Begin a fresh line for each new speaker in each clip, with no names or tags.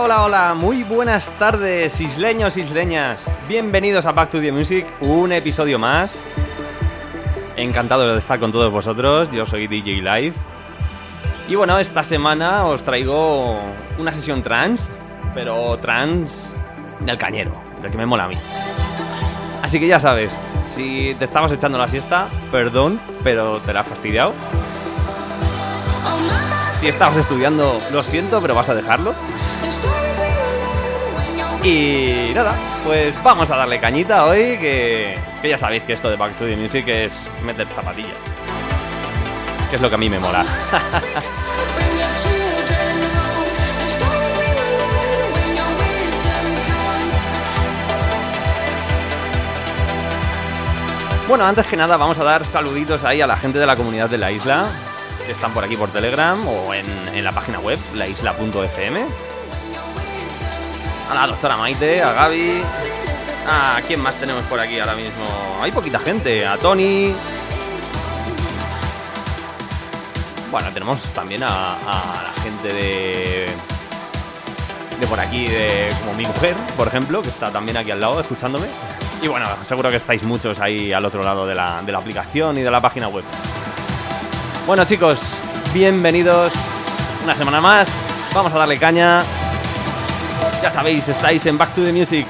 Hola, hola, muy buenas tardes, isleños, isleñas. Bienvenidos a Back to the Music, un episodio más. Encantado de estar con todos vosotros, yo soy DJ Live. Y bueno, esta semana os traigo una sesión trans, pero trans del cañero, del que me mola a mí. Así que ya sabes, si te estabas echando la siesta, perdón, pero te la has fastidiado. Si estabas estudiando, lo siento, pero vas a dejarlo. Y nada, pues vamos a darle cañita hoy, que, ya sabéis que esto de Back to the Music es meter zapatillas. Que es lo que a mí me mola. Bueno, antes que nada vamos a dar saluditos ahí a la gente de la comunidad de la isla, que están por aquí por Telegram o en, en la página web, laisla.fm. A la doctora Maite, a Gaby. ¿A quién más tenemos por aquí ahora mismo? Hay poquita gente. A Tony. Bueno, tenemos también a, la gente de. De por aquí, de como mi mujer, por ejemplo, que está también aquí al lado escuchándome. Y bueno, seguro que estáis muchos ahí al otro lado de la, de la aplicación y de la página web. Bueno, chicos, bienvenidos una semana más. Vamos a darle caña. Ya sabéis, estáis en Back to the Music.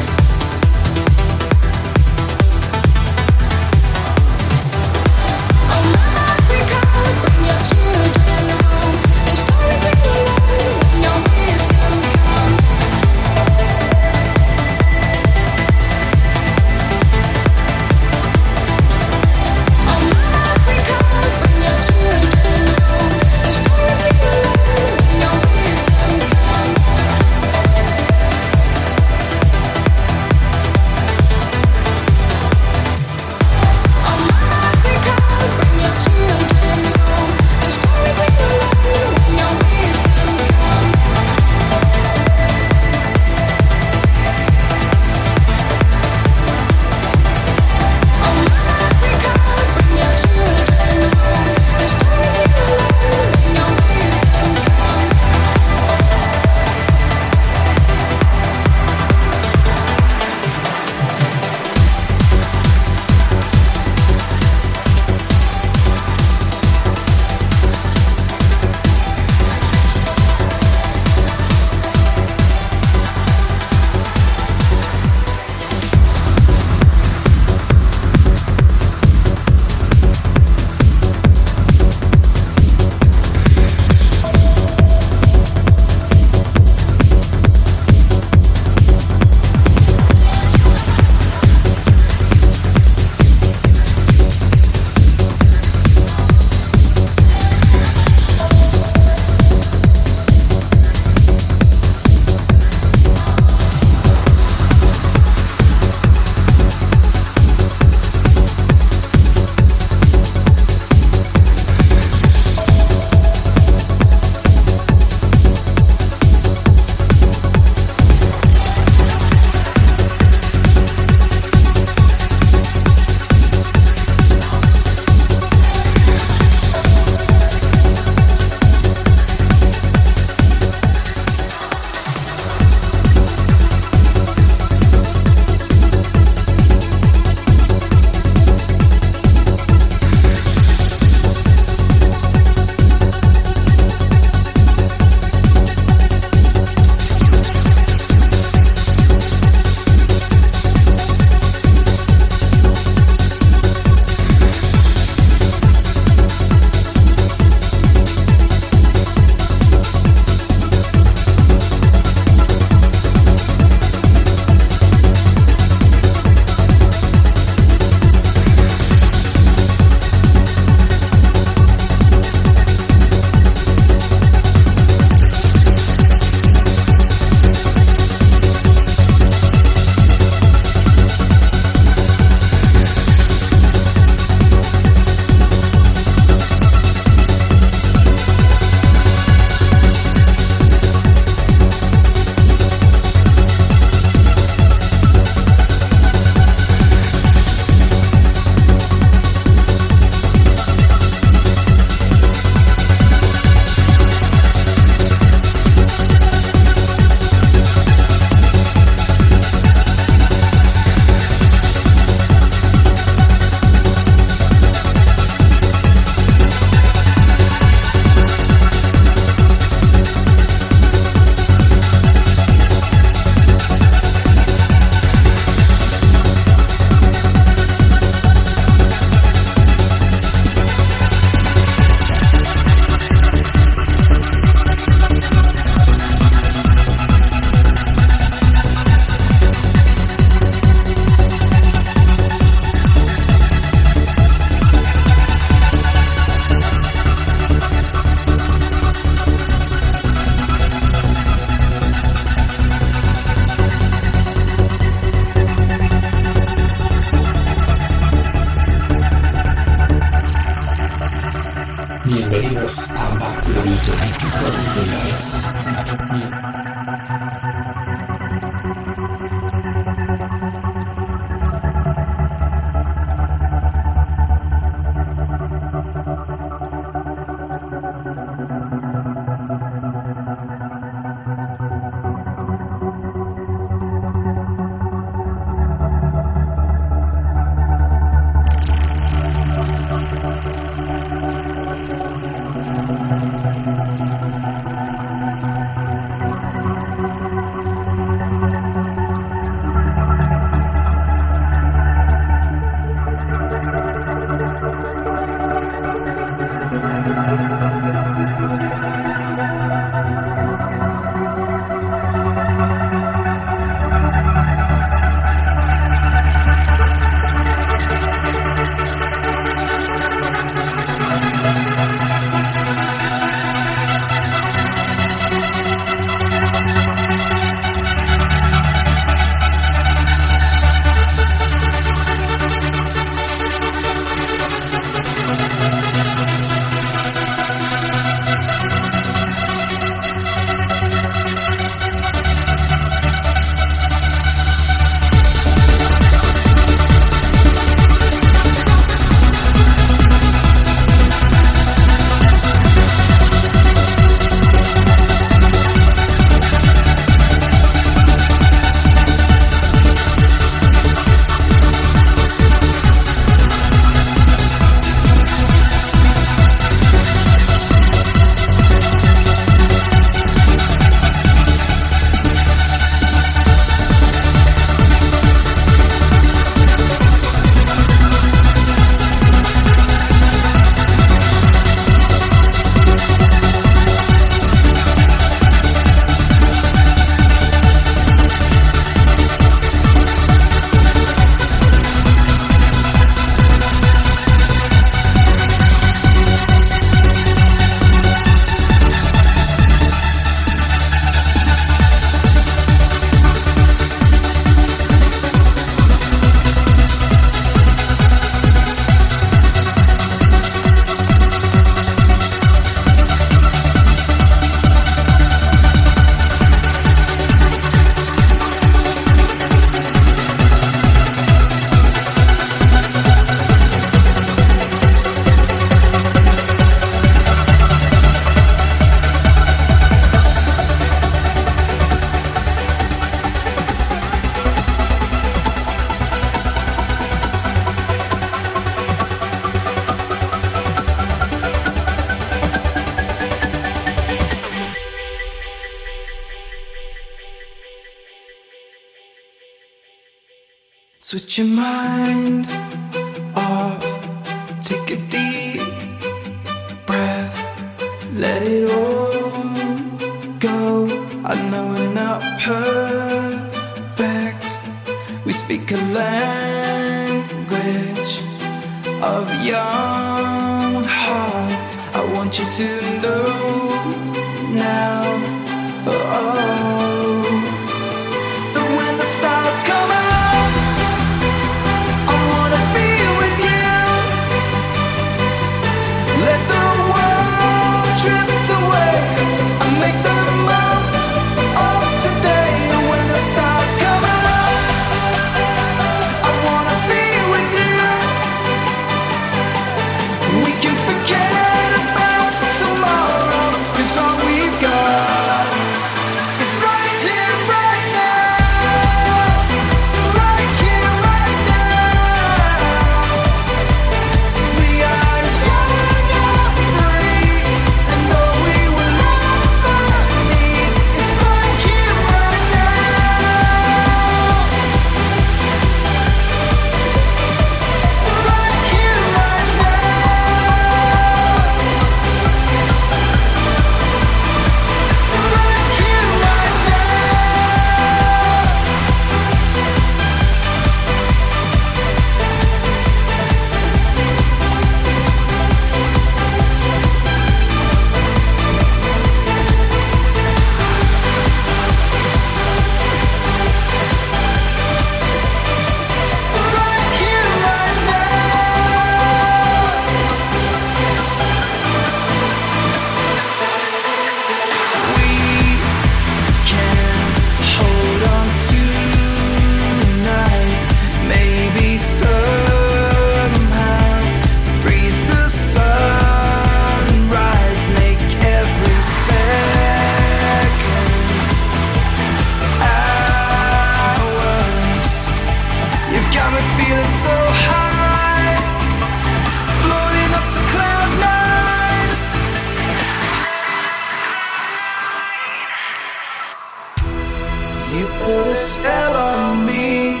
You put a spell on me.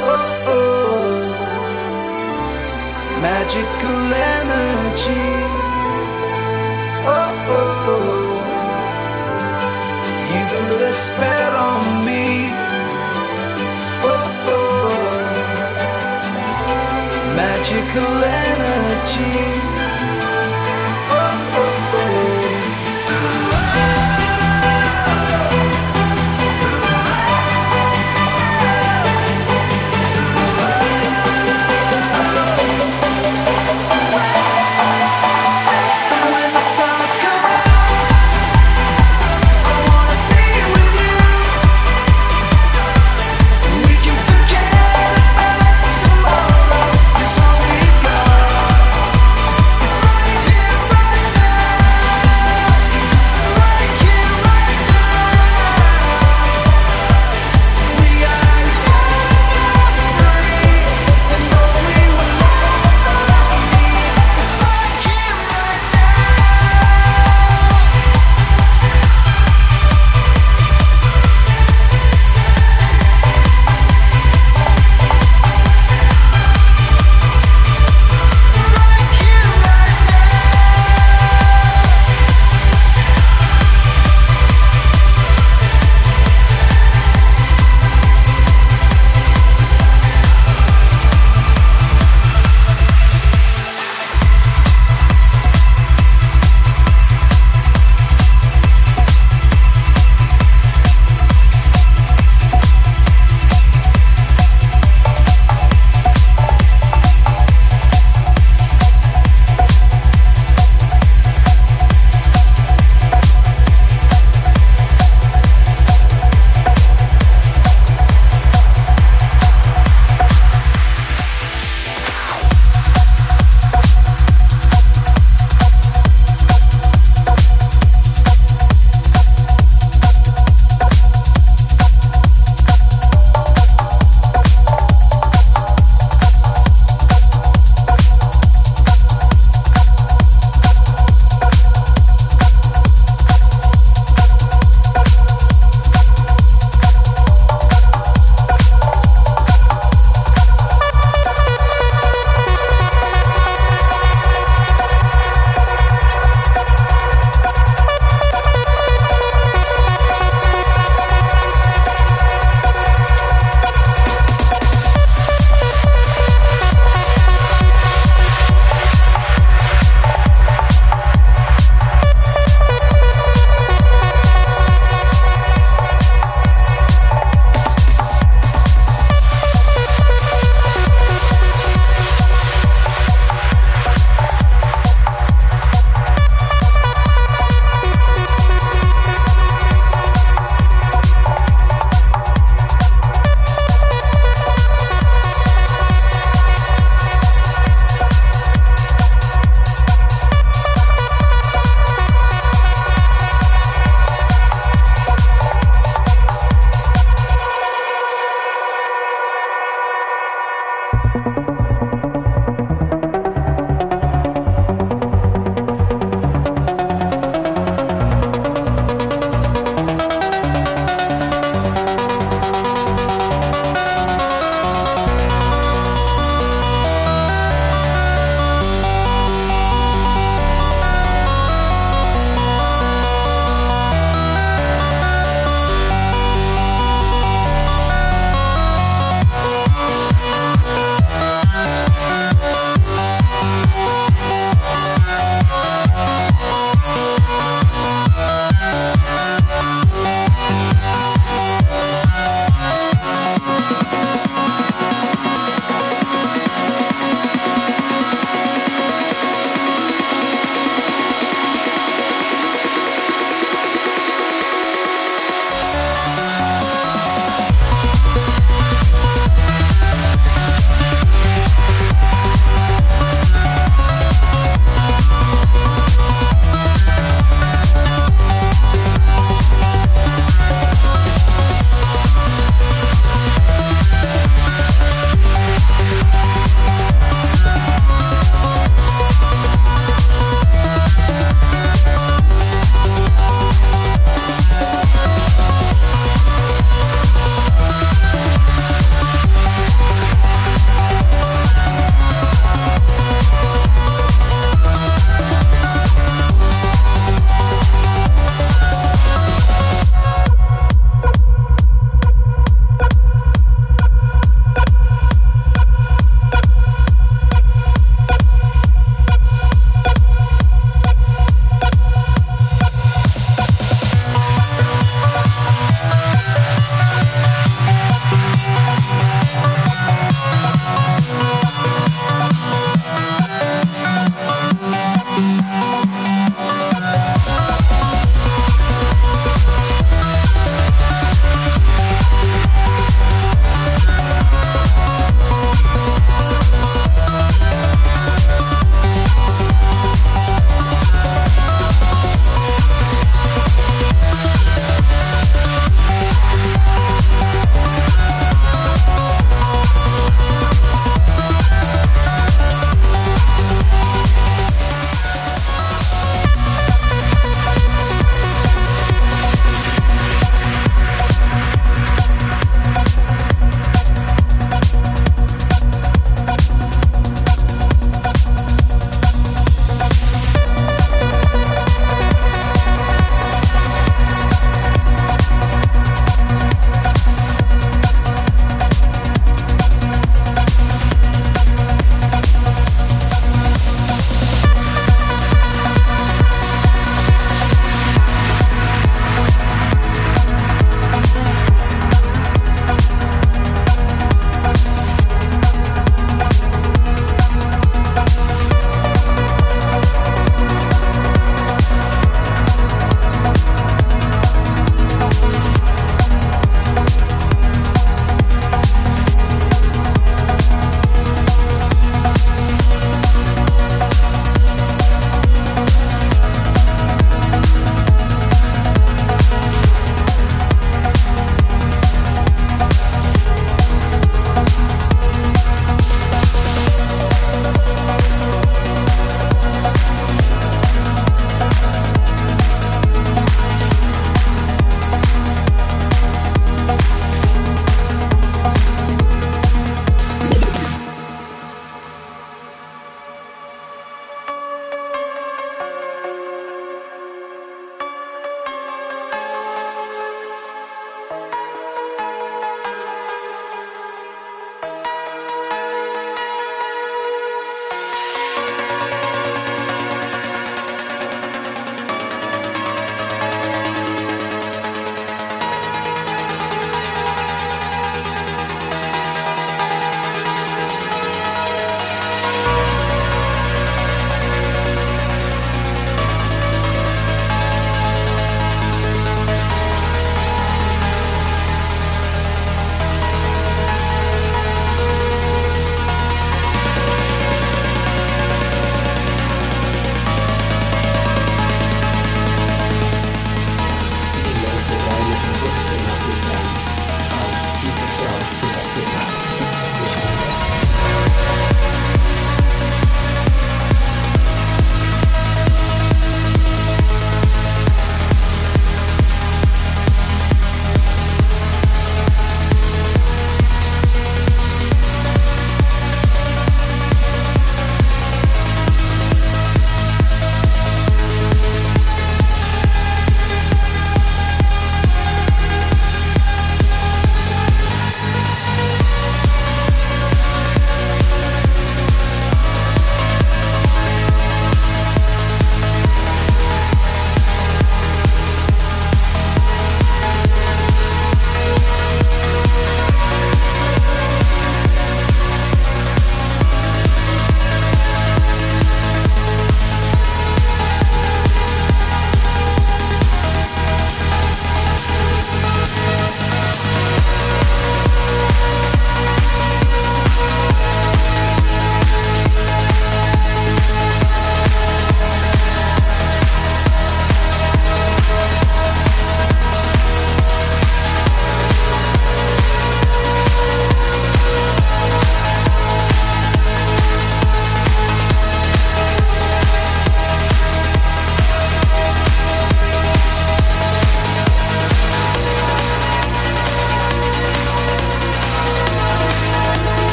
Oh, oh. magical energy. Oh, oh. you put a spell on me. Oh, oh. magical energy.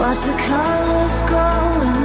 Watch the colors grow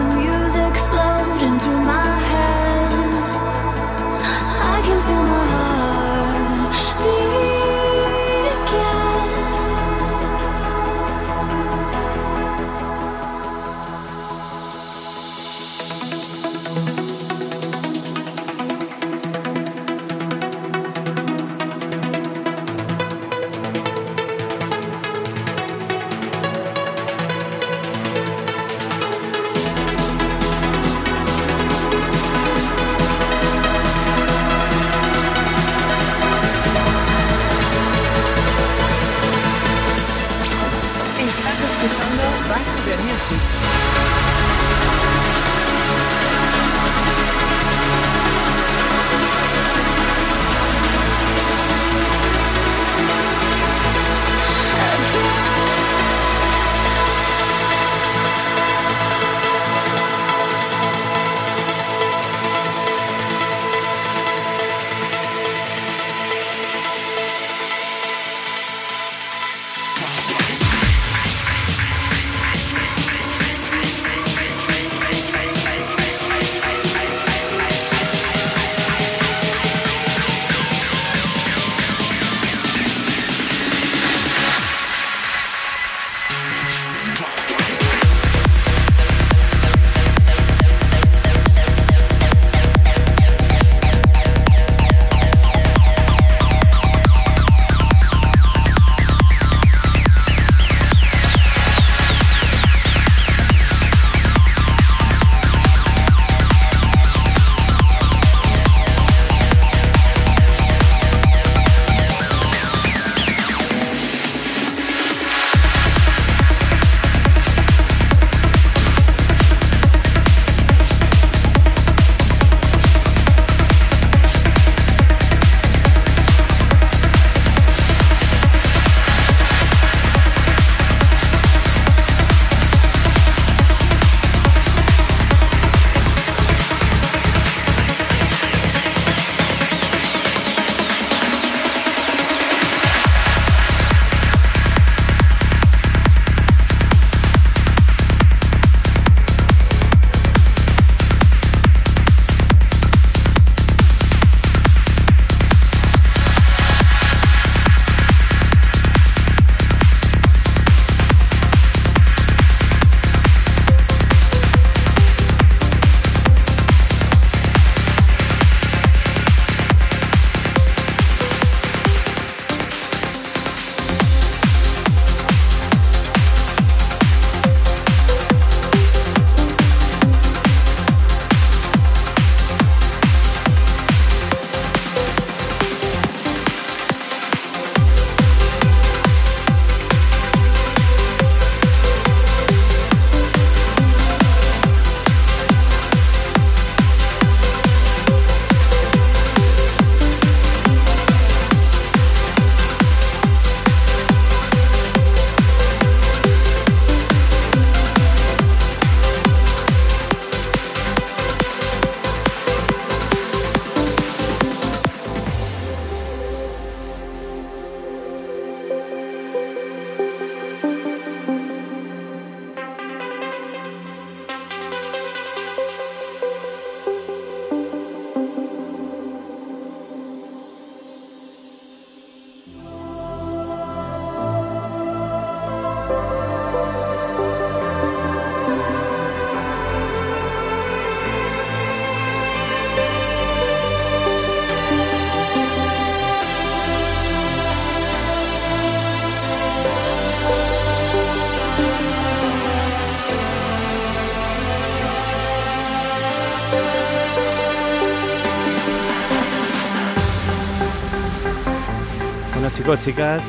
chicas,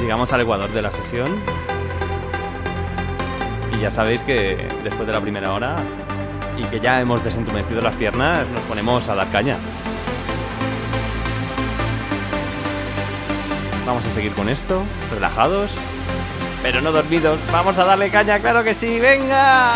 llegamos al ecuador de la sesión. Y ya sabéis que después de la primera hora y que ya hemos desentumecido las piernas, nos ponemos a dar caña. Vamos a seguir con esto, relajados, pero no dormidos. Vamos a darle caña, claro que sí, venga.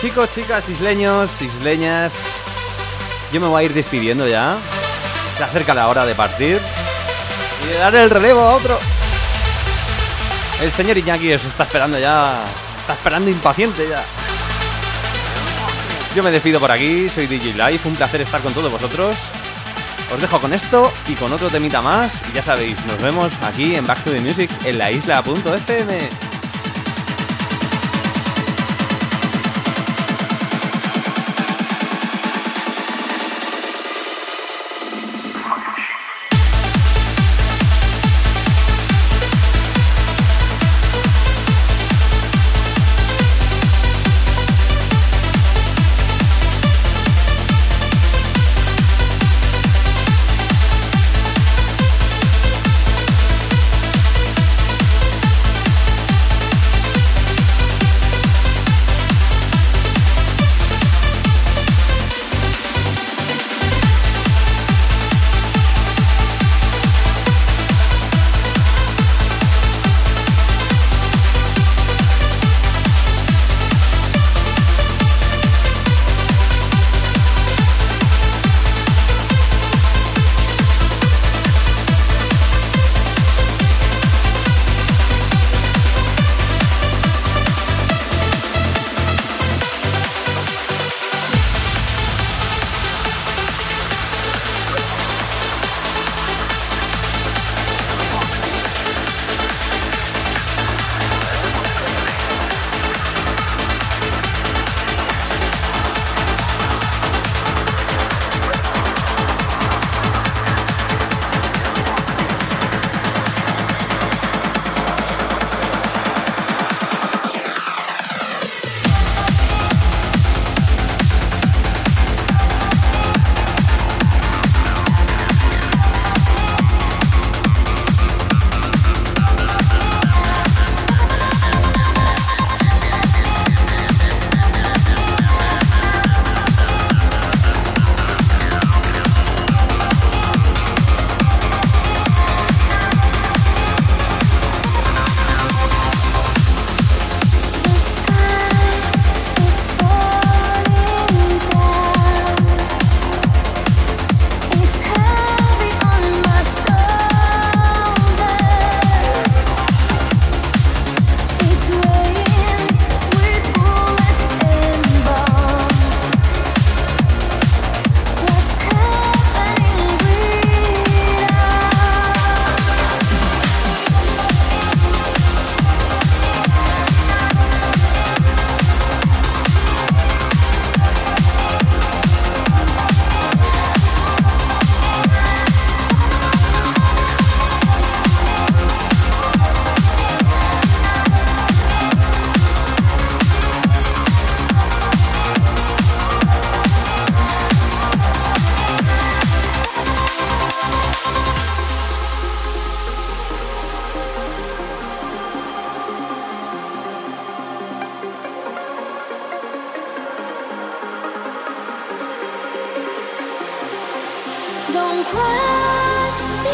Chicos, chicas, isleños, isleñas, yo me voy a ir despidiendo ya. Se acerca la hora de partir y de dar el relevo a otro. El señor Iñaki os está esperando ya. Está esperando impaciente ya. Yo me despido por aquí, soy DJ Live, un placer estar con todos vosotros. Os dejo con esto y con otro temita más. Y ya sabéis, nos vemos aquí en Back to the Music en la isla.fm.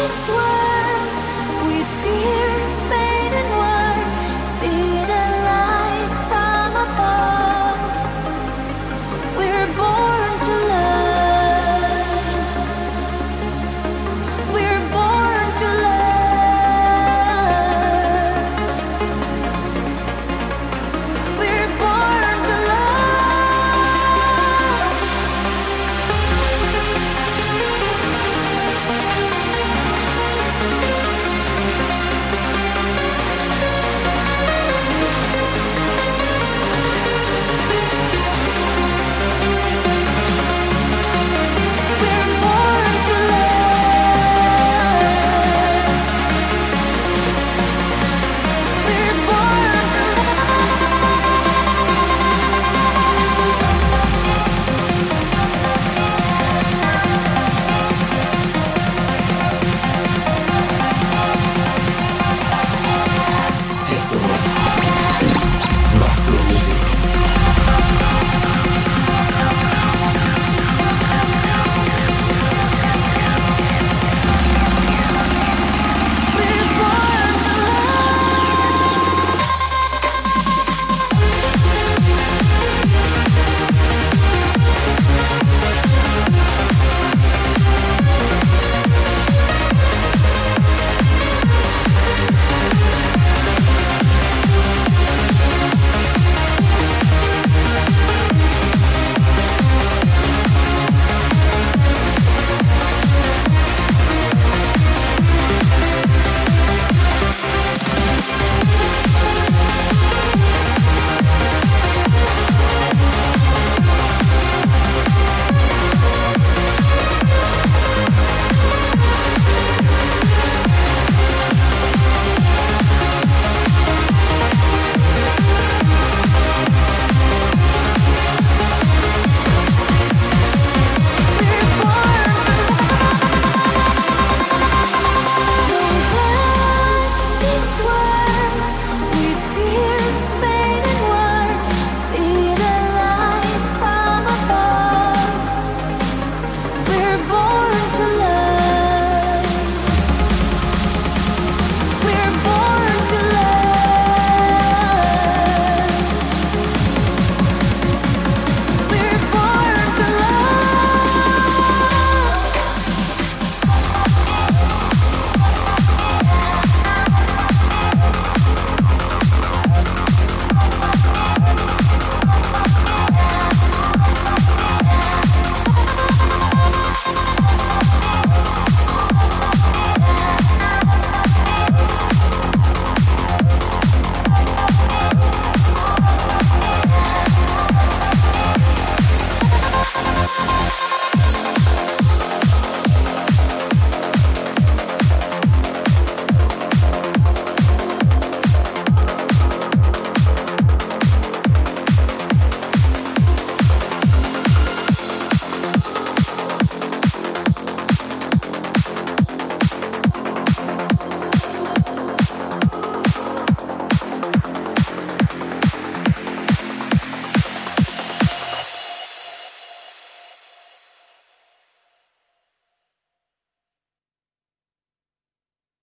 swear